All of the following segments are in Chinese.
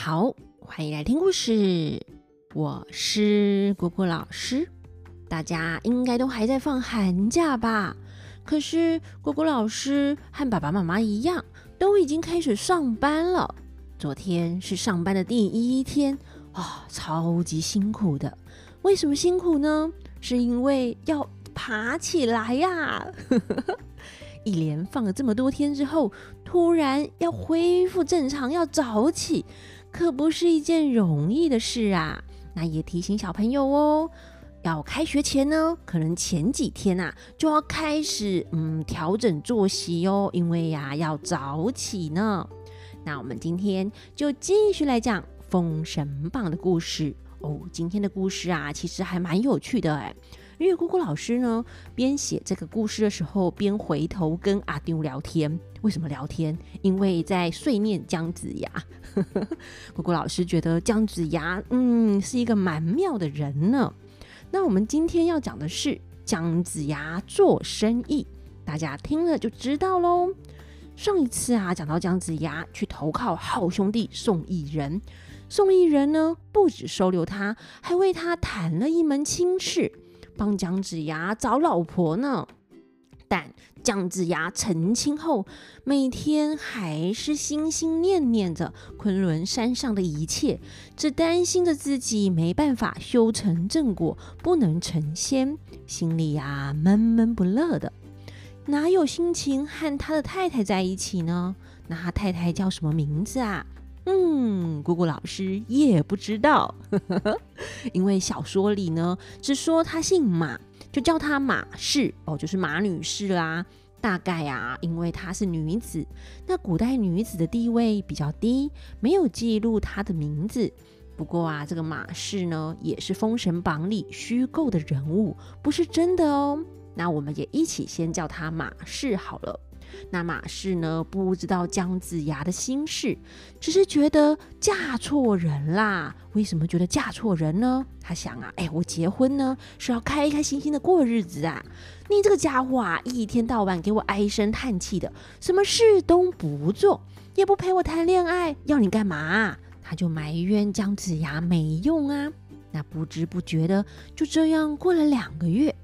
好，欢迎来听故事。我是果果老师。大家应该都还在放寒假吧？可是果果老师和爸爸妈妈一样，都已经开始上班了。昨天是上班的第一天啊，超级辛苦的。为什么辛苦呢？是因为要爬起来呀！一连放了这么多天之后，突然要恢复正常，要早起，可不是一件容易的事啊。那也提醒小朋友哦，要开学前呢，可能前几天啊就要开始嗯调整作息哦，因为呀要早起呢。那我们今天就继续来讲《封神榜》的故事哦。今天的故事啊，其实还蛮有趣的哎。因为姑姑老师呢，边写这个故事的时候，边回头跟阿丢聊天。为什么聊天？因为在碎念姜子牙。姑姑老师觉得姜子牙，嗯，是一个蛮妙的人呢。那我们今天要讲的是姜子牙做生意，大家听了就知道喽。上一次啊，讲到姜子牙去投靠好兄弟宋义人，宋义人呢，不止收留他，还为他谈了一门亲事。帮姜子牙找老婆呢，但姜子牙成亲后，每天还是心心念念着昆仑山上的一切，只担心着自己没办法修成正果，不能成仙，心里呀闷闷不乐的，哪有心情和他的太太在一起呢？那他太太叫什么名字啊？嗯，姑姑老师也不知道，因为小说里呢只说她姓马，就叫她马氏哦，就是马女士啦。大概啊，因为她是女子，那古代女子的地位比较低，没有记录她的名字。不过啊，这个马氏呢也是《封神榜》里虚构的人物，不是真的哦。那我们也一起先叫她马氏好了。那马氏呢？不知道姜子牙的心事，只是觉得嫁错人啦。为什么觉得嫁错人呢？他想啊，哎，我结婚呢是要开开心心的过日子啊。你这个家伙啊，一天到晚给我唉声叹气的，什么事都不做，也不陪我谈恋爱，要你干嘛？他就埋怨姜子牙没用啊。那不知不觉的就这样过了两个月。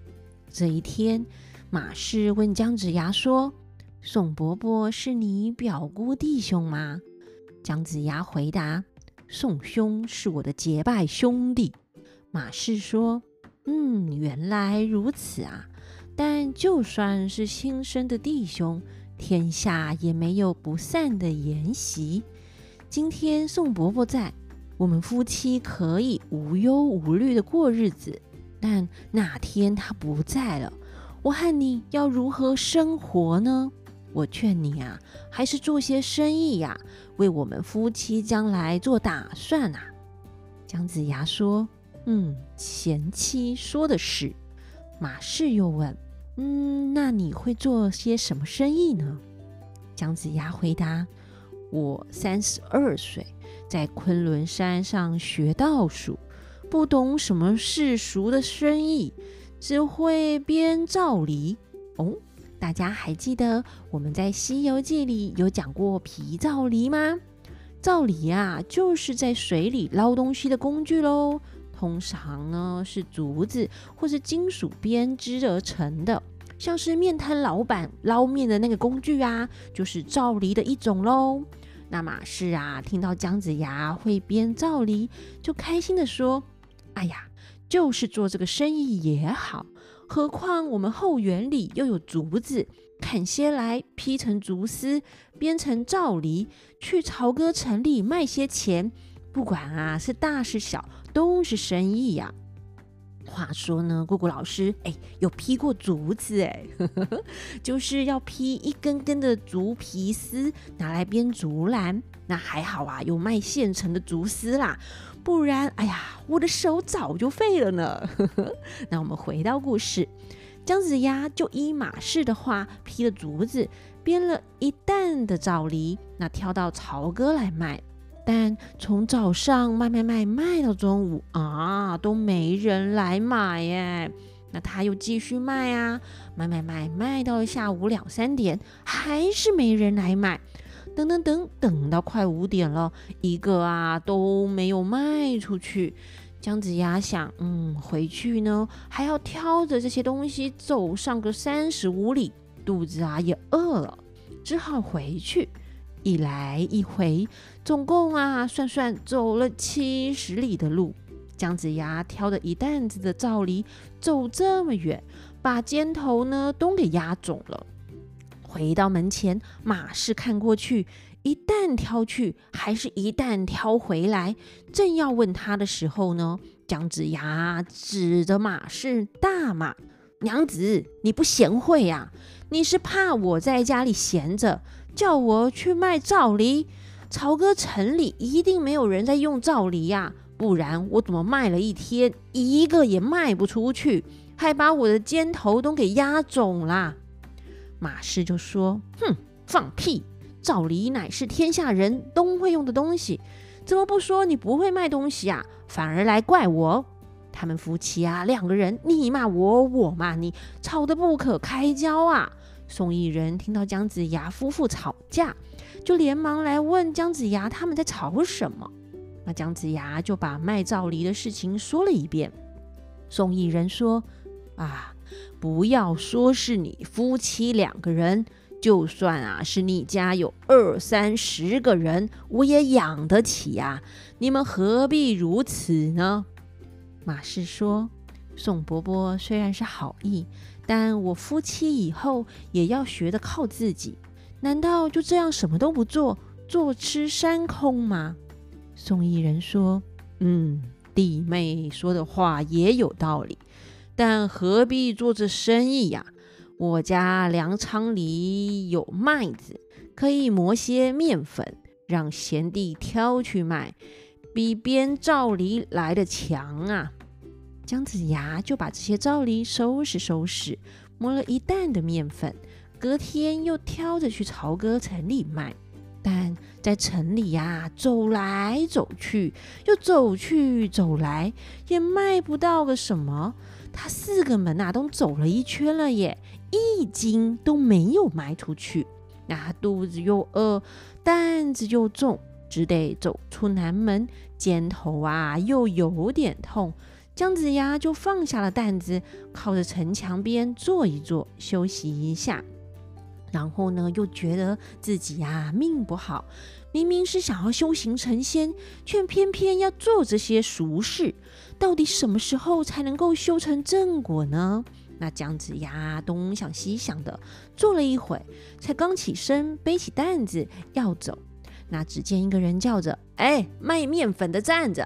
这一天，马氏问姜子牙说。宋伯伯是你表姑弟兄吗？姜子牙回答：“宋兄是我的结拜兄弟。”马氏说：“嗯，原来如此啊！但就算是亲生的弟兄，天下也没有不散的筵席。今天宋伯伯在，我们夫妻可以无忧无虑的过日子。但哪天他不在了，我和你要如何生活呢？”我劝你啊，还是做些生意呀，为我们夫妻将来做打算啊。姜子牙说：“嗯，前妻说的是。”马氏又问：“嗯，那你会做些什么生意呢？”姜子牙回答：“我三十二岁，在昆仑山上学道术，不懂什么世俗的生意，只会编造梨。”哦。大家还记得我们在《西游记》里有讲过皮造犁吗？造犁啊，就是在水里捞东西的工具喽。通常呢是竹子或是金属编织而成的，像是面摊老板捞面的那个工具啊，就是造犁的一种喽。那马氏啊，听到姜子牙会编造犁，就开心的说：“哎呀，就是做这个生意也好。”何况我们后园里又有竹子，砍些来劈成竹丝，编成罩篱，去朝歌城里卖些钱。不管啊是大是小，都是生意呀。话说呢，姑姑老师哎，有劈过竹子哎，就是要劈一根根的竹皮丝，拿来编竹篮。那还好啊，有卖现成的竹丝啦。不然，哎呀，我的手早就废了呢。那我们回到故事，姜子牙就依马氏的话劈了竹子，编了一担的枣梨，那挑到曹哥来卖。但从早上卖卖卖卖到中午啊，都没人来买耶。那他又继续卖啊，卖卖卖卖到了下午两三点，还是没人来买。等等等，等到快五点了，一个啊都没有卖出去。姜子牙想，嗯，回去呢还要挑着这些东西走上个三十五里，肚子啊也饿了，只好回去。一来一回，总共啊算算走了七十里的路。姜子牙挑着一担子的皂梨走这么远，把肩头呢都给压肿了。回到门前，马氏看过去。一旦挑去，还是一旦挑回来？正要问他的时候呢，姜子牙指着马氏大骂：“娘子，你不贤惠呀！你是怕我在家里闲着，叫我去卖皂梨？曹哥城里一定没有人在用皂梨呀，不然我怎么卖了一天，一个也卖不出去，还把我的肩头都给压肿了？”马氏就说：“哼，放屁！”赵梨乃是天下人都会用的东西，怎么不说你不会卖东西啊？反而来怪我？他们夫妻啊，两个人你骂我，我骂你，吵得不可开交啊！宋义人听到姜子牙夫妇吵架，就连忙来问姜子牙他们在吵什么。那姜子牙就把卖赵梨的事情说了一遍。宋义人说：“啊，不要说是你夫妻两个人。”就算啊，是你家有二三十个人，我也养得起呀。你们何必如此呢？马氏说：“宋伯伯虽然是好意，但我夫妻以后也要学得靠自己。难道就这样什么都不做，坐吃山空吗？”宋义人说：“嗯，弟妹说的话也有道理，但何必做这生意呀？”我家粮仓里有麦子，可以磨些面粉，让贤弟挑去卖，比编皂梨来的强啊！姜子牙就把这些皂梨收拾收拾，磨了一担的面粉，隔天又挑着去朝歌城里卖。但在城里呀，走来走去，又走去走来，也卖不到个什么。他四个门啊，都走了一圈了耶。一斤都没有卖出去，那肚子又饿，担子又重，只得走出南门，肩头啊又有点痛。姜子牙就放下了担子，靠着城墙边坐一坐，休息一下。然后呢，又觉得自己呀命不好，明明是想要修行成仙，却偏偏要做这些俗事。到底什么时候才能够修成正果呢？那姜子牙东想西想的，坐了一会，才刚起身，背起担子要走。那只见一个人叫着：“哎，卖面粉的站着！”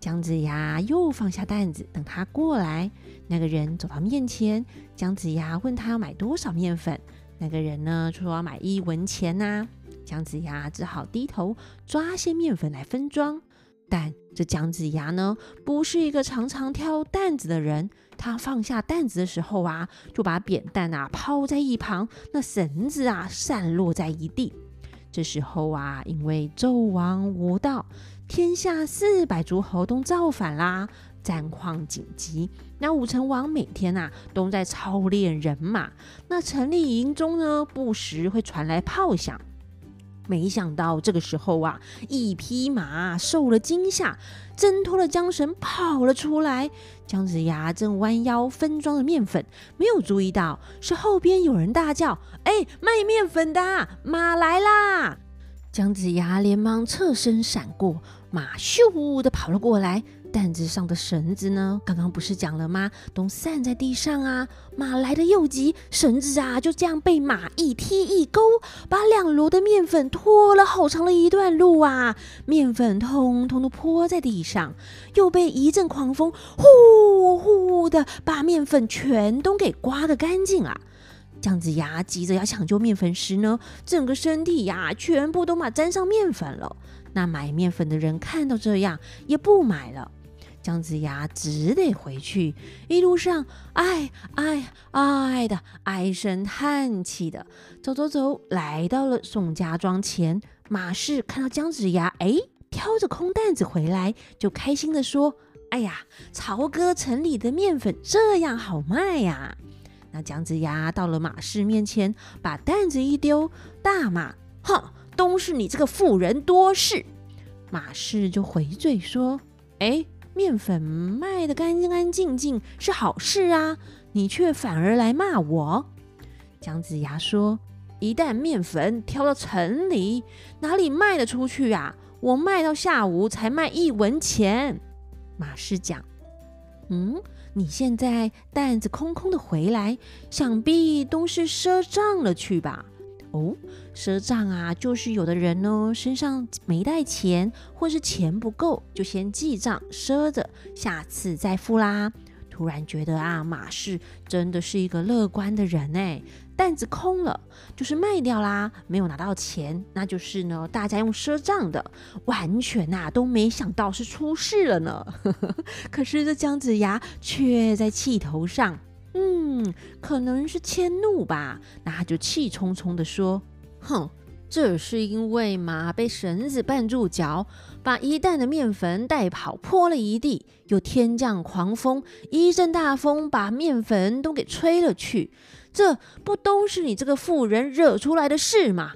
姜子牙又放下担子，等他过来。那个人走到面前，姜子牙问他要买多少面粉。那个人呢说要买一文钱呐。姜子牙只好低头抓些面粉来分装。但这姜子牙呢，不是一个常常挑担子的人。他放下担子的时候啊，就把扁担啊抛在一旁，那绳子啊散落在一地。这时候啊，因为纣王无道，天下四百诸侯都造反啦，战况紧急。那武成王每天呐都在操练人马，那城里营中呢，不时会传来炮响。没想到这个时候啊，一匹马受了惊吓，挣脱了缰绳跑了出来。姜子牙正弯腰分装着面粉，没有注意到是后边有人大叫：“哎，卖面粉的马来啦！”姜子牙连忙侧身闪过，马咻的跑了过来。担子上的绳子呢？刚刚不是讲了吗？都散在地上啊！马来的又急，绳子啊就这样被马一踢一勾，把两箩的面粉拖了好长的一段路啊！面粉通通都泼在地上，又被一阵狂风呼呼的把面粉全都给刮个干净啊！姜子牙急着要抢救面粉时呢，整个身体呀全部都把沾上面粉了。那买面粉的人看到这样，也不买了。姜子牙只得回去，一路上唉唉唉的唉声叹气的走走走，来到了宋家庄前。马氏看到姜子牙，哎，挑着空担子回来，就开心的说：“哎呀，曹哥城里的面粉这样好卖呀！”那姜子牙到了马氏面前，把担子一丢，大骂：“哼，都是你这个妇人多事。马氏就回嘴说：“哎，面粉卖的干干净净是好事啊，你却反而来骂我。”姜子牙说：“一旦面粉挑到城里，哪里卖得出去啊？我卖到下午才卖一文钱。”马氏讲：“嗯。”你现在担子空空的回来，想必都是赊账了去吧？哦，赊账啊，就是有的人呢身上没带钱，或是钱不够，就先记账赊着，下次再付啦。突然觉得啊，马氏真的是一个乐观的人哎。担子空了，就是卖掉啦，没有拿到钱，那就是呢，大家用赊账的，完全呐都没想到是出事了呢。可是这姜子牙却在气头上，嗯，可能是迁怒吧，那他就气冲冲的说：“哼。”这是因为马被绳子绊住脚，把一担的面粉带跑，泼了一地。又天降狂风，一阵大风把面粉都给吹了去。这不都是你这个妇人惹出来的事吗？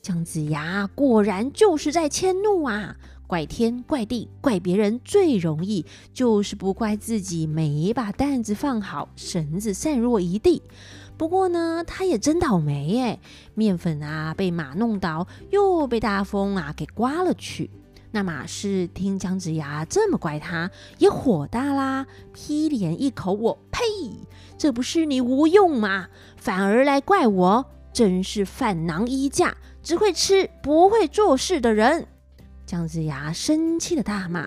姜子牙果然就是在迁怒啊！怪天怪地怪别人最容易，就是不怪自己没把担子放好，绳子散落一地。不过呢，他也真倒霉哎，面粉啊被马弄倒，又被大风啊给刮了去。那马氏听姜子牙这么怪他，也火大啦，劈脸一口：“我呸！这不是你无用吗？反而来怪我，真是饭囊衣架，只会吃不会做事的人！”姜子牙生气的大骂：“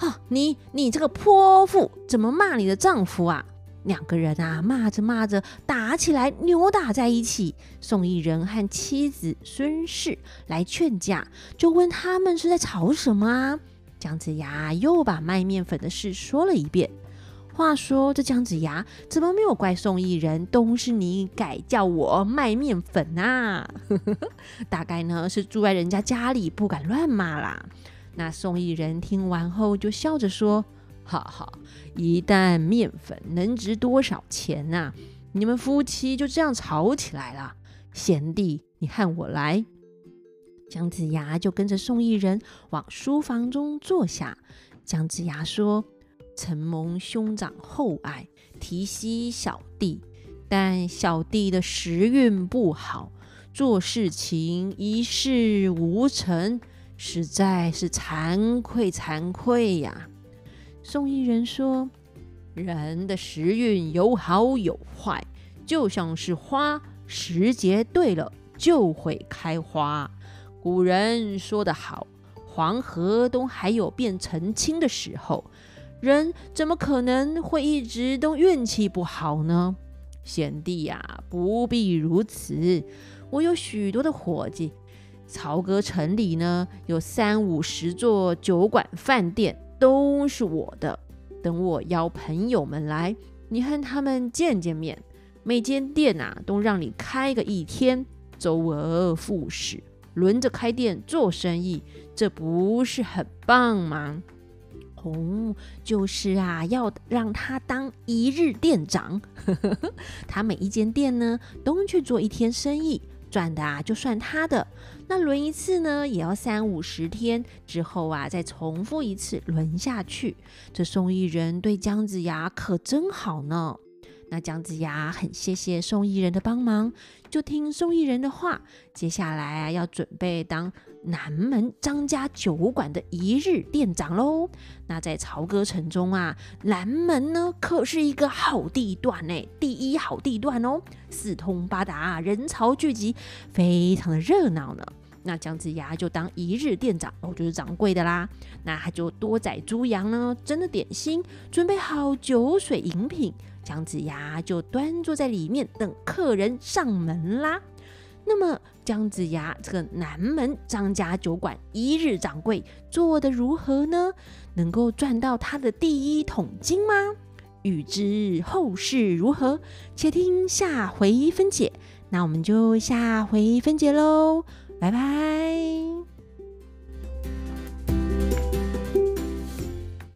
啊，你你这个泼妇，怎么骂你的丈夫啊？”两个人啊，骂着骂着打起来，扭打在一起。宋义人和妻子孙氏来劝架，就问他们是在吵什么啊？姜子牙又把卖面粉的事说了一遍。话说这姜子牙怎么没有怪宋义人？都是你改叫我卖面粉啊！大概呢是住在人家家里，不敢乱骂啦。那宋义人听完后就笑着说。哈哈，一担面粉能值多少钱呐？你们夫妻就这样吵起来了。贤弟，你和我来。姜子牙就跟着宋义人往书房中坐下。姜子牙说：“承蒙兄长厚爱，提携小弟，但小弟的时运不好，做事情一事无成，实在是惭愧惭愧呀。”宋义人说：“人的时运有好有坏，就像是花，时节对了就会开花。古人说得好，黄河都还有变成清的时候，人怎么可能会一直都运气不好呢？贤弟呀，不必如此。我有许多的伙计，曹阁城里呢有三五十座酒馆饭店。”都是我的。等我邀朋友们来，你和他们见见面。每间店啊，都让你开个一天，周而复始，轮着开店做生意，这不是很棒吗？哦，就是啊，要让他当一日店长，他每一间店呢，都去做一天生意。赚的啊，就算他的。那轮一次呢，也要三五十天之后啊，再重复一次轮下去。这宋义人对姜子牙可真好呢。那姜子牙很谢谢宋义人的帮忙，就听宋义人的话。接下来啊，要准备当南门张家酒馆的一日店长喽。那在朝歌城中啊，南门呢可是一个好地段呢，第一好地段哦，四通八达，人潮聚集，非常的热闹呢。那姜子牙就当一日店长哦，就是掌柜的啦。那他就多宰猪羊呢，蒸的点心，准备好酒水饮品，姜子牙就端坐在里面等客人上门啦。那么姜子牙这个南门张家酒馆一日掌柜做的如何呢？能够赚到他的第一桶金吗？欲知后事如何，且听下回分解。那我们就下回分解喽。拜拜。